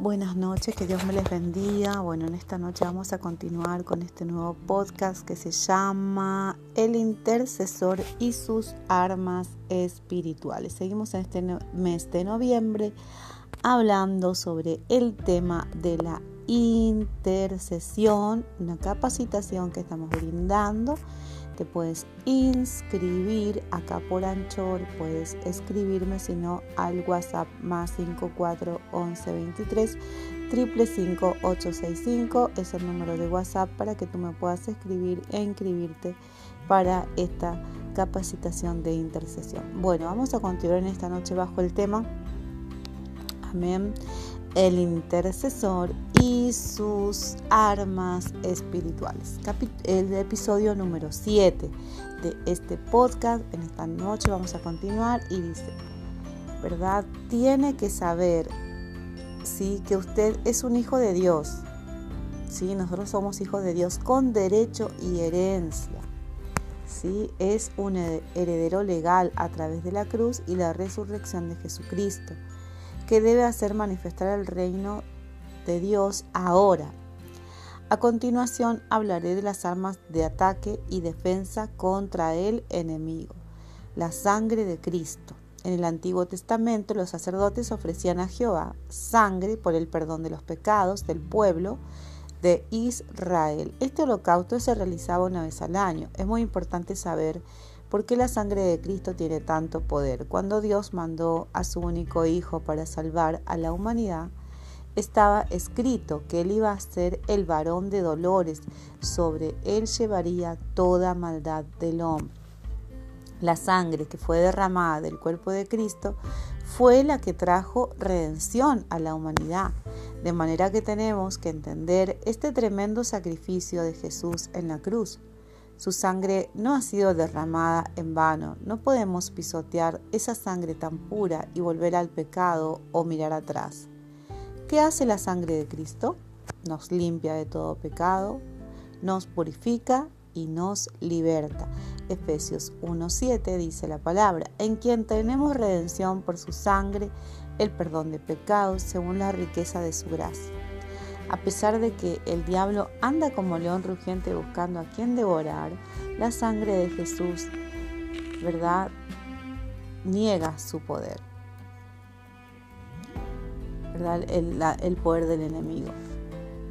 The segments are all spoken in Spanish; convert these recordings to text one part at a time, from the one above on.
Buenas noches, que Dios me les bendiga. Bueno, en esta noche vamos a continuar con este nuevo podcast que se llama El intercesor y sus armas espirituales. Seguimos en este mes de noviembre hablando sobre el tema de la intercesión, una capacitación que estamos brindando te puedes inscribir acá por Anchor, puedes escribirme si no al WhatsApp más 541123 triple 865 es el número de WhatsApp para que tú me puedas escribir e inscribirte para esta capacitación de intercesión. Bueno, vamos a continuar en esta noche bajo el tema Amén el intercesor y sus armas espirituales. El episodio número 7 de este podcast. En esta noche vamos a continuar y dice, ¿verdad? Tiene que saber, sí, que usted es un hijo de Dios. Sí, nosotros somos hijos de Dios con derecho y herencia. ¿sí? Es un heredero legal a través de la cruz y la resurrección de Jesucristo que debe hacer manifestar el reino de Dios ahora. A continuación hablaré de las armas de ataque y defensa contra el enemigo, la sangre de Cristo. En el Antiguo Testamento los sacerdotes ofrecían a Jehová sangre por el perdón de los pecados del pueblo de Israel. Este holocausto se realizaba una vez al año. Es muy importante saber ¿Por qué la sangre de Cristo tiene tanto poder? Cuando Dios mandó a su único Hijo para salvar a la humanidad, estaba escrito que Él iba a ser el varón de dolores, sobre Él llevaría toda maldad del hombre. La sangre que fue derramada del cuerpo de Cristo fue la que trajo redención a la humanidad, de manera que tenemos que entender este tremendo sacrificio de Jesús en la cruz. Su sangre no ha sido derramada en vano. No podemos pisotear esa sangre tan pura y volver al pecado o mirar atrás. ¿Qué hace la sangre de Cristo? Nos limpia de todo pecado, nos purifica y nos liberta. Efesios 1.7 dice la palabra, en quien tenemos redención por su sangre, el perdón de pecados según la riqueza de su gracia a pesar de que el diablo anda como león rugiente buscando a quien devorar, la sangre de Jesús, ¿verdad? Niega su poder, ¿verdad? El, poder del enemigo.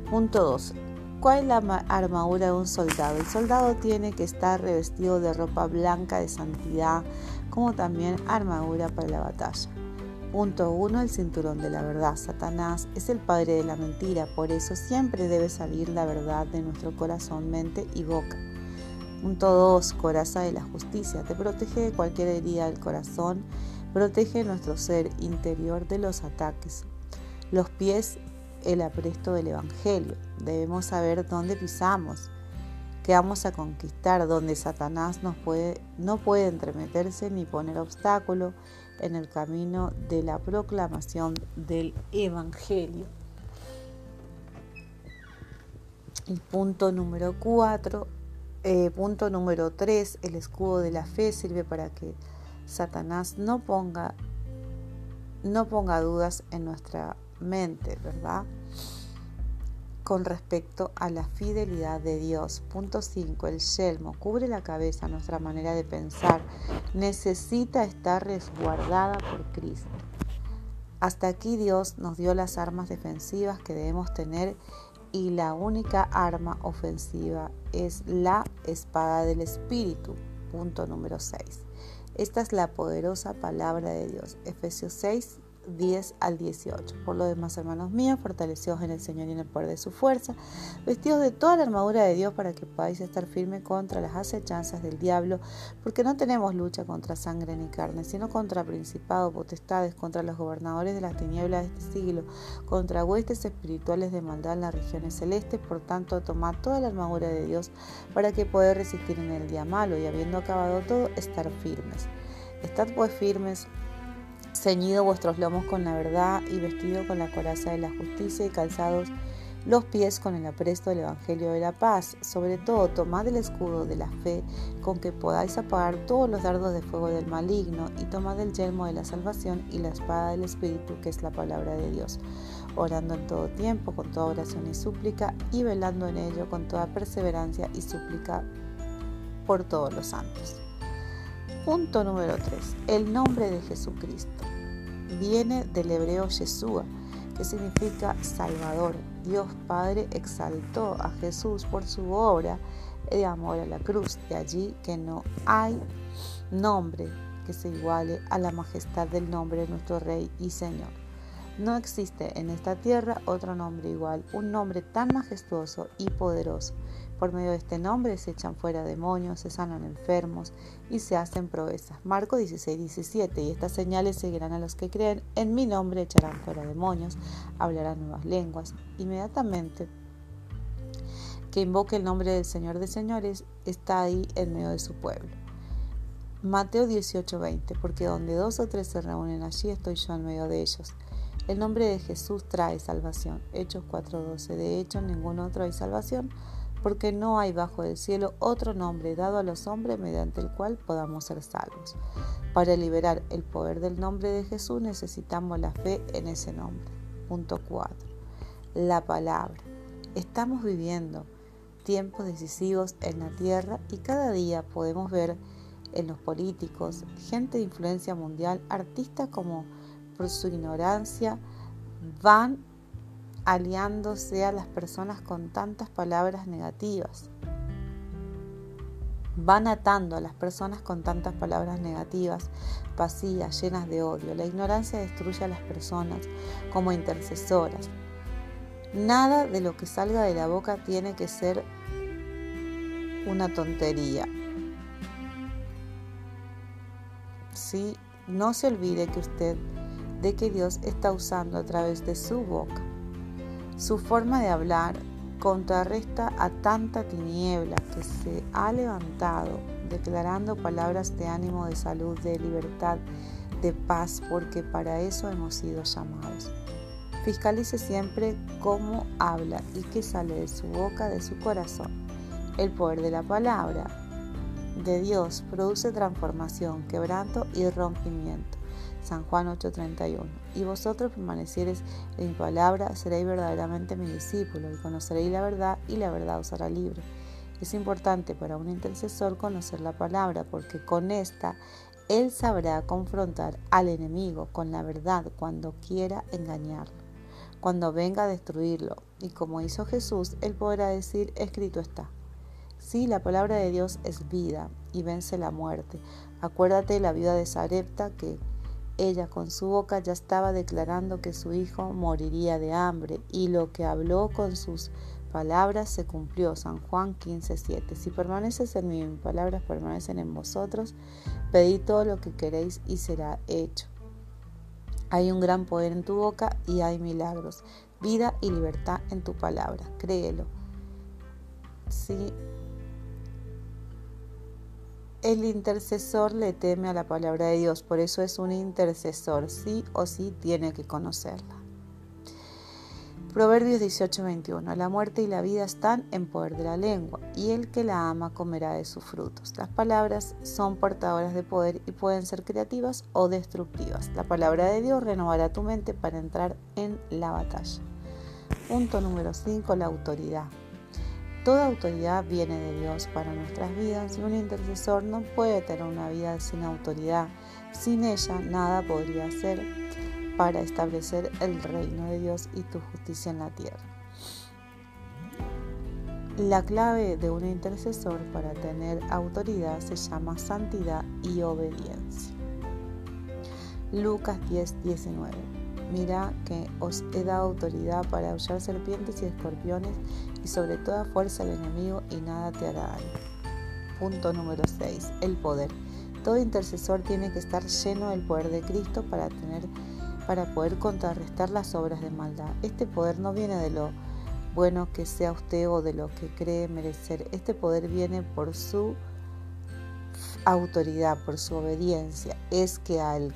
Punto 2. ¿Cuál es la armadura de un soldado? El soldado tiene que estar revestido de ropa blanca de santidad, como también armadura para la batalla. Punto 1. El cinturón de la verdad. Satanás es el padre de la mentira, por eso siempre debe salir la verdad de nuestro corazón, mente y boca. Punto 2. Coraza de la justicia. Te protege de cualquier herida del corazón, protege nuestro ser interior de los ataques. Los pies, el apresto del Evangelio. Debemos saber dónde pisamos, qué vamos a conquistar, donde Satanás nos puede, no puede entremeterse ni poner obstáculo en el camino de la proclamación del Evangelio. Y punto número 4, eh, punto número 3, el escudo de la fe sirve para que Satanás no ponga, no ponga dudas en nuestra mente, ¿verdad? Con respecto a la fidelidad de Dios. Punto 5. El yelmo cubre la cabeza, nuestra manera de pensar. Necesita estar resguardada por Cristo. Hasta aquí Dios nos dio las armas defensivas que debemos tener y la única arma ofensiva es la espada del Espíritu. Punto número 6. Esta es la poderosa palabra de Dios. Efesios 6, 10 al 18. Por lo demás, hermanos míos, fortalecidos en el Señor y en el poder de su fuerza, vestidos de toda la armadura de Dios para que podáis estar firmes contra las acechanzas del diablo, porque no tenemos lucha contra sangre ni carne, sino contra principados, potestades, contra los gobernadores de las tinieblas de este siglo, contra huestes espirituales de maldad en las regiones celestes. Por tanto, tomad toda la armadura de Dios para que podáis resistir en el día malo y habiendo acabado todo, estar firmes. Estad pues firmes ceñido vuestros lomos con la verdad y vestido con la coraza de la justicia y calzados los pies con el apresto del Evangelio de la paz. Sobre todo, tomad el escudo de la fe con que podáis apagar todos los dardos de fuego del maligno y tomad el yelmo de la salvación y la espada del Espíritu, que es la palabra de Dios, orando en todo tiempo, con toda oración y súplica, y velando en ello con toda perseverancia y súplica por todos los santos. Punto número 3. El nombre de Jesucristo. Viene del hebreo Yeshua, que significa Salvador. Dios Padre exaltó a Jesús por su obra de amor a la cruz. De allí que no hay nombre que se iguale a la majestad del nombre de nuestro Rey y Señor. No existe en esta tierra otro nombre igual, un nombre tan majestuoso y poderoso. Por medio de este nombre se echan fuera demonios, se sanan enfermos y se hacen proezas. Marco 16, 17. Y estas señales seguirán a los que creen. En mi nombre echarán fuera demonios, hablarán nuevas lenguas. Inmediatamente que invoque el nombre del Señor de señores está ahí en medio de su pueblo. Mateo 18, 20. Porque donde dos o tres se reúnen allí estoy yo en medio de ellos. El nombre de Jesús trae salvación. Hechos 4:12. De hecho, en ningún otro hay salvación, porque no hay bajo el cielo otro nombre dado a los hombres mediante el cual podamos ser salvos. Para liberar el poder del nombre de Jesús necesitamos la fe en ese nombre. Punto 4. La palabra. Estamos viviendo tiempos decisivos en la tierra y cada día podemos ver en los políticos, gente de influencia mundial, artistas como por su ignorancia, van aliándose a las personas con tantas palabras negativas. Van atando a las personas con tantas palabras negativas, vacías, llenas de odio. La ignorancia destruye a las personas como intercesoras. Nada de lo que salga de la boca tiene que ser una tontería. Sí, no se olvide que usted de que Dios está usando a través de su boca. Su forma de hablar contrarresta a tanta tiniebla que se ha levantado declarando palabras de ánimo, de salud, de libertad, de paz, porque para eso hemos sido llamados. Fiscalice siempre cómo habla y qué sale de su boca, de su corazón. El poder de la palabra de Dios produce transformación, quebranto y rompimiento. San Juan 8:31. Y vosotros permaneciereis en mi palabra, seréis verdaderamente mi discípulo, y conoceréis la verdad, y la verdad os hará libre. Es importante para un intercesor conocer la palabra, porque con esta él sabrá confrontar al enemigo con la verdad cuando quiera engañarlo, cuando venga a destruirlo. Y como hizo Jesús, él podrá decir, escrito está. Sí, la palabra de Dios es vida y vence la muerte. Acuérdate de la vida de Sarepta que ella con su boca ya estaba declarando que su hijo moriría de hambre y lo que habló con sus palabras se cumplió. San Juan 15:7. Si permaneces en mí, mis palabras permanecen en vosotros, pedid todo lo que queréis y será hecho. Hay un gran poder en tu boca y hay milagros, vida y libertad en tu palabra. Créelo. Sí, el intercesor le teme a la palabra de Dios, por eso es un intercesor, sí o sí tiene que conocerla. Proverbios 18:21. La muerte y la vida están en poder de la lengua, y el que la ama comerá de sus frutos. Las palabras son portadoras de poder y pueden ser creativas o destructivas. La palabra de Dios renovará tu mente para entrar en la batalla. Punto número 5. La autoridad. Toda autoridad viene de Dios para nuestras vidas y un intercesor no puede tener una vida sin autoridad. Sin ella nada podría hacer para establecer el reino de Dios y tu justicia en la tierra. La clave de un intercesor para tener autoridad se llama santidad y obediencia. Lucas 10, 19. Mira que os he dado autoridad para aullar serpientes y escorpiones y sobre toda fuerza al enemigo y nada te hará daño. Punto número 6. El poder. Todo intercesor tiene que estar lleno del poder de Cristo para tener para poder contrarrestar las obras de maldad. Este poder no viene de lo bueno que sea usted o de lo que cree merecer. Este poder viene por su autoridad, por su obediencia. Es que al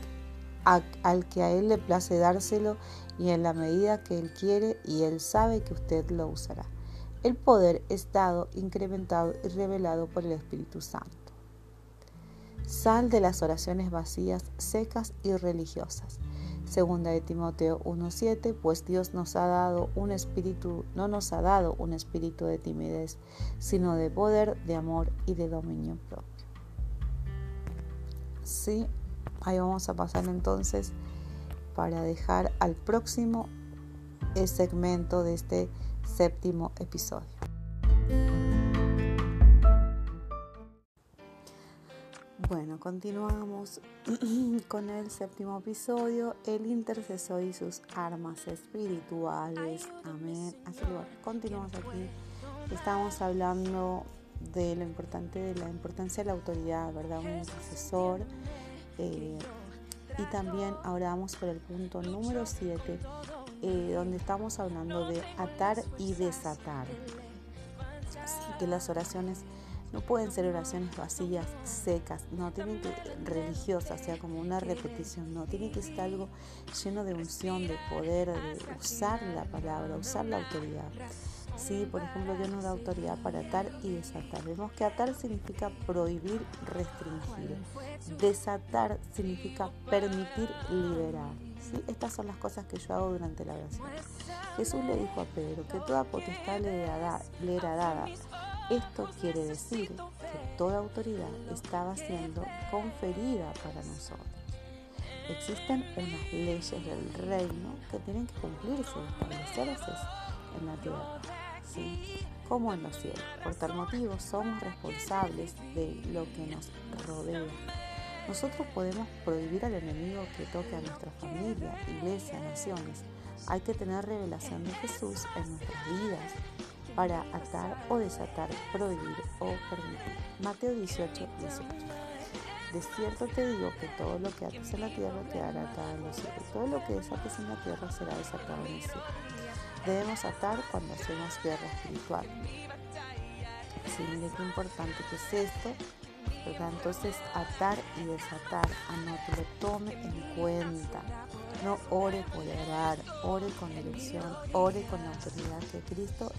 al que a Él le place dárselo y en la medida que Él quiere y Él sabe que usted lo usará. El poder es dado, incrementado y revelado por el Espíritu Santo. Sal de las oraciones vacías, secas y religiosas. Segunda de Timoteo 1:7, pues Dios nos ha dado un espíritu, no nos ha dado un espíritu de timidez, sino de poder, de amor y de dominio propio. Sí, ahí vamos a pasar entonces para dejar al próximo segmento de este séptimo episodio. Bueno, continuamos con el séptimo episodio, el intercesor y sus armas espirituales. Amén. Así continuamos aquí. Estamos hablando de lo importante, de la importancia de la autoridad, ¿verdad? Un intercesor. Eh, y también ahora vamos por el punto número 7, eh, donde estamos hablando de atar y desatar. Así que las oraciones no pueden ser oraciones vacías, secas, no tienen que religiosas, sea como una repetición, no, tiene que ser algo lleno de unción, de poder, de usar la palabra, usar la autoridad. Sí, por ejemplo, Dios nos da autoridad para atar y desatar. Vemos que atar significa prohibir, restringir. Desatar significa permitir, liberar. ¿sí? Estas son las cosas que yo hago durante la oración. Jesús le dijo a Pedro que toda potestad le era dada. Esto quiere decir que toda autoridad estaba siendo conferida para nosotros. Existen unas leyes del reino que tienen que cumplirse, establecerse en la tierra como en los cielos. Por tal motivo somos responsables de lo que nos rodea. Nosotros podemos prohibir al enemigo que toque a nuestra familia, iglesia, naciones. Hay que tener revelación de Jesús en nuestras vidas para atar o desatar, prohibir o permitir. Mateo 18, 18. De cierto te digo que todo lo que ates en la tierra quedará atado en los cielos, todo lo que desates en la tierra será desatado en el cielo debemos atar cuando hacemos guerra espiritual. Sí, mire qué importante que es esto, ¿verdad? Entonces, atar y desatar, que lo tome en cuenta. No ore por orar, ore con elección, ore con la autoridad que Cristo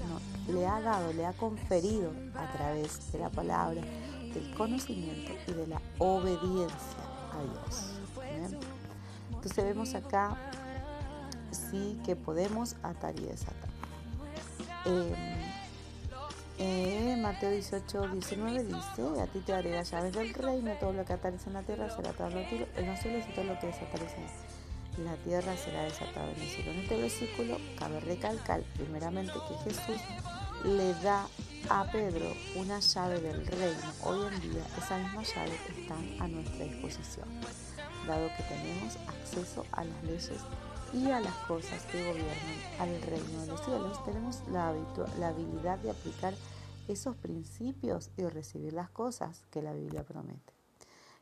le ha dado, le ha conferido a través de la palabra, del conocimiento y de la obediencia a Dios. Entonces vemos acá sí que podemos atar y desatar. Em, eh, Mateo 18, 19 dice, a ti te daré las llaves del reino, todo lo que atares en la tierra será atado en los cielos y todo lo que desatares en la tierra será desatado en el cielo. En este versículo cabe recalcar primeramente que Jesús le da a Pedro una llave del reino. Hoy en día esa misma llave está a nuestra disposición, dado que tenemos acceso a las leyes y a las cosas que gobiernan al reino de los cielos, tenemos la, la habilidad de aplicar esos principios y recibir las cosas que la Biblia promete.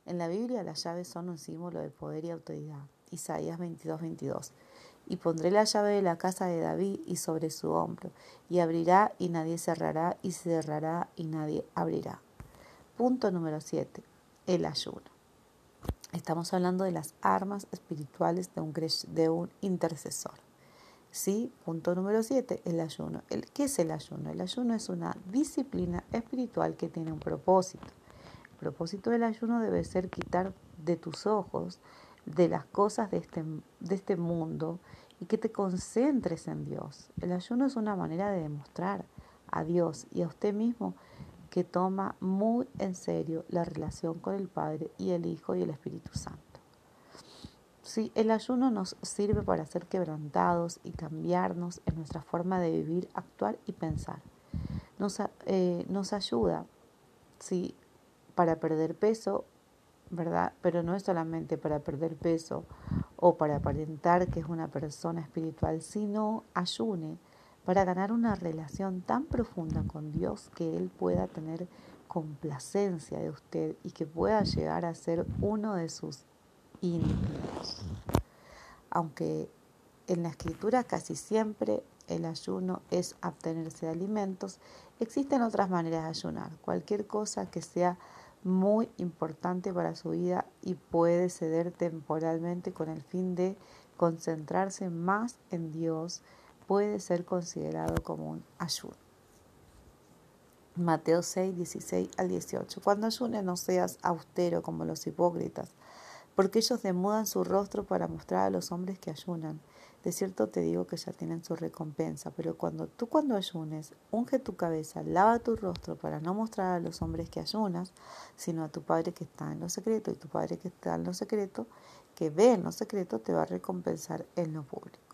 En la Biblia las llaves son un símbolo de poder y autoridad. Isaías 22, 22. Y pondré la llave de la casa de David y sobre su hombro, y abrirá y nadie cerrará, y cerrará y nadie abrirá. Punto número 7. El ayuno. Estamos hablando de las armas espirituales de un, de un intercesor. ¿Sí? Punto número 7, el ayuno. El, ¿Qué es el ayuno? El ayuno es una disciplina espiritual que tiene un propósito. El propósito del ayuno debe ser quitar de tus ojos de las cosas de este, de este mundo y que te concentres en Dios. El ayuno es una manera de demostrar a Dios y a usted mismo que toma muy en serio la relación con el Padre y el Hijo y el Espíritu Santo. Sí, el ayuno nos sirve para ser quebrantados y cambiarnos en nuestra forma de vivir, actuar y pensar. Nos, eh, nos ayuda, sí, para perder peso, ¿verdad? Pero no es solamente para perder peso o para aparentar que es una persona espiritual, sino ayune para ganar una relación tan profunda con Dios que Él pueda tener complacencia de usted y que pueda llegar a ser uno de sus íntimos. Aunque en la escritura casi siempre el ayuno es abstenerse de alimentos, existen otras maneras de ayunar. Cualquier cosa que sea muy importante para su vida y puede ceder temporalmente con el fin de concentrarse más en Dios, puede ser considerado como un ayuno. Mateo 6, 16 al 18. Cuando ayunes no seas austero como los hipócritas, porque ellos demudan su rostro para mostrar a los hombres que ayunan. De cierto te digo que ya tienen su recompensa, pero cuando tú cuando ayunes, unge tu cabeza, lava tu rostro para no mostrar a los hombres que ayunas, sino a tu Padre que está en lo secreto, y tu Padre que está en lo secreto, que ve en lo secreto, te va a recompensar en lo público.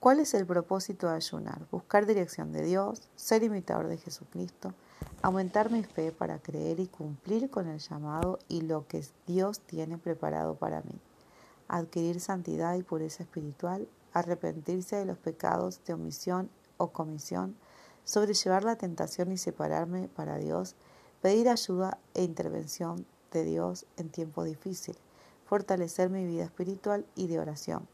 ¿Cuál es el propósito de ayunar? Buscar dirección de Dios, ser imitador de Jesucristo, aumentar mi fe para creer y cumplir con el llamado y lo que Dios tiene preparado para mí, adquirir santidad y pureza espiritual arrepentirse de los pecados de omisión o comisión, sobrellevar la tentación y separarme para Dios, pedir ayuda e intervención de Dios en tiempos difíciles, fortalecer mi vida espiritual y de oración,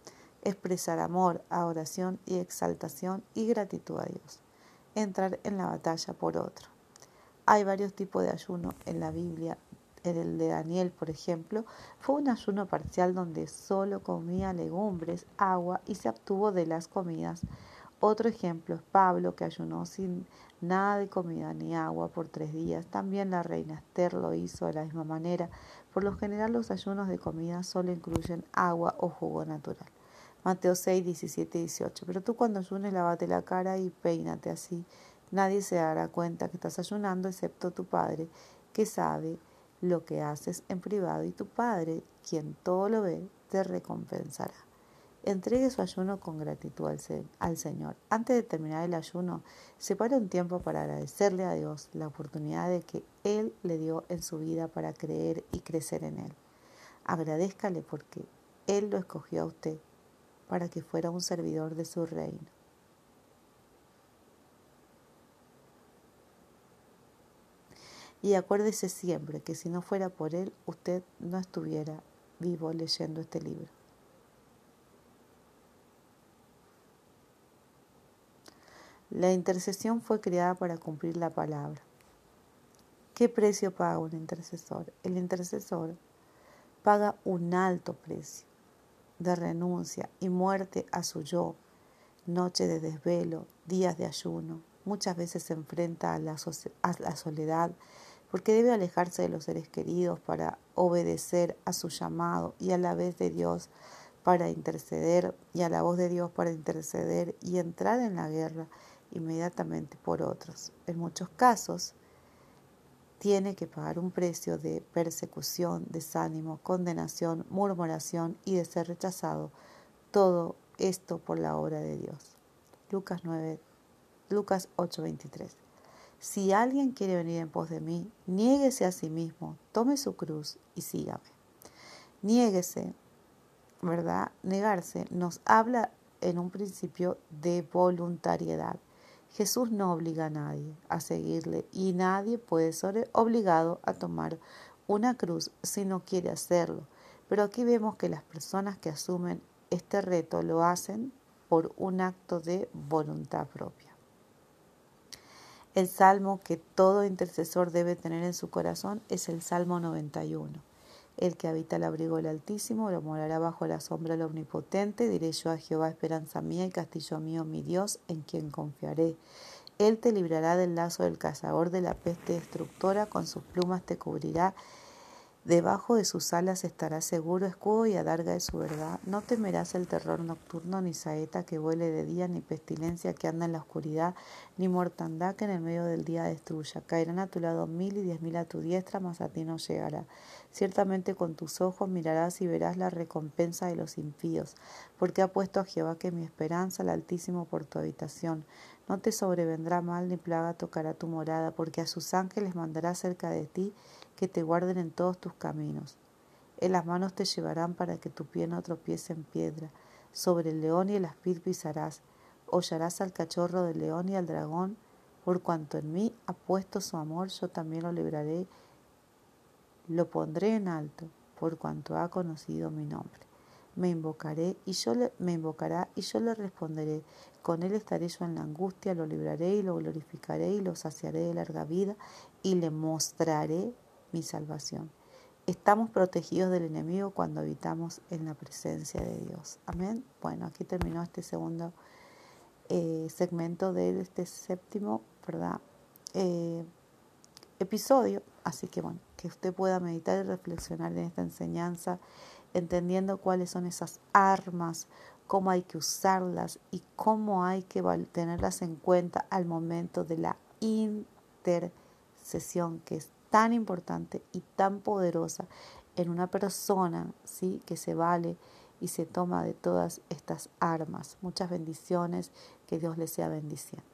expresar amor, adoración y exaltación y gratitud a Dios, entrar en la batalla por otro. Hay varios tipos de ayuno en la Biblia en el de Daniel, por ejemplo, fue un ayuno parcial donde solo comía legumbres, agua y se abstuvo de las comidas. Otro ejemplo es Pablo, que ayunó sin nada de comida ni agua por tres días. También la reina Esther lo hizo de la misma manera. Por lo general los ayunos de comida solo incluyen agua o jugo natural. Mateo 6, 17 y 18. Pero tú cuando ayunes lavate la cara y peínate así. Nadie se dará cuenta que estás ayunando excepto tu Padre, que sabe lo que haces en privado y tu Padre, quien todo lo ve, te recompensará. Entregue su ayuno con gratitud al, Señor. Antes de terminar el ayuno, separe un tiempo para agradecerle a Dios la oportunidad de que Él le dio en su vida para creer y crecer en Él. Agradezcale porque Él lo escogió a usted para que fuera un servidor de su reino. Y acuérdese siempre que si no fuera por Él, usted no estuviera vivo leyendo este libro. La intercesión fue creada para cumplir la palabra. ¿Qué precio paga un intercesor? El intercesor paga un alto precio de renuncia y muerte a su yo, noche de desvelo, días de ayuno. Muchas veces se enfrenta a la, a la soledad porque debe alejarse de los seres queridos para obedecer a su llamado y a la vez de Dios para interceder y a la voz de Dios para interceder y entrar en la guerra inmediatamente por otros. En muchos casos tiene que pagar un precio de persecución, desánimo, condenación, murmuración y de ser rechazado. Todo esto por la obra de Dios. Lucas 9, Lucas 8:23. Si alguien quiere venir en pos de mí, niéguese a sí mismo, tome su cruz y sígame. Niéguese, ¿verdad? Negarse nos habla en un principio de voluntariedad. Jesús no obliga a nadie a seguirle y nadie puede ser obligado a tomar una cruz si no quiere hacerlo. Pero aquí vemos que las personas que asumen este reto lo hacen por un acto de voluntad propia. El salmo que todo intercesor debe tener en su corazón es el Salmo 91. El que habita el abrigo del Altísimo lo morará bajo la sombra del Omnipotente. Diré yo a Jehová, esperanza mía y castillo mío, mi Dios, en quien confiaré. Él te librará del lazo del cazador, de la peste destructora, con sus plumas te cubrirá Debajo de sus alas estarás seguro, escudo y adarga de su verdad. No temerás el terror nocturno, ni saeta que vuele de día, ni pestilencia que anda en la oscuridad, ni mortandad que en el medio del día destruya. Caerán a tu lado mil y diez mil a tu diestra, mas a ti no llegará. Ciertamente con tus ojos mirarás y verás la recompensa de los impíos, porque ha puesto a Jehová que mi esperanza, el Altísimo, por tu habitación. No te sobrevendrá mal ni plaga tocará tu morada, porque a sus ángeles mandará cerca de ti que te guarden en todos tus caminos. En las manos te llevarán para que tu pie no tropiece en piedra. Sobre el león y el aspid pisarás. Hollarás al cachorro del león y al dragón. Por cuanto en mí ha puesto su amor, yo también lo libraré. Lo pondré en alto, por cuanto ha conocido mi nombre. Me invocaré y yo le, me invocará y yo le responderé. Con él estaré yo en la angustia, lo libraré y lo glorificaré y lo saciaré de larga vida y le mostraré mi salvación. Estamos protegidos del enemigo cuando habitamos en la presencia de Dios. Amén. Bueno, aquí terminó este segundo eh, segmento de este séptimo, ¿verdad? Eh, episodio. Así que bueno, que usted pueda meditar y reflexionar en esta enseñanza, entendiendo cuáles son esas armas, cómo hay que usarlas y cómo hay que tenerlas en cuenta al momento de la intercesión, que es tan importante y tan poderosa en una persona, ¿sí? que se vale y se toma de todas estas armas. Muchas bendiciones, que Dios les sea bendiciendo.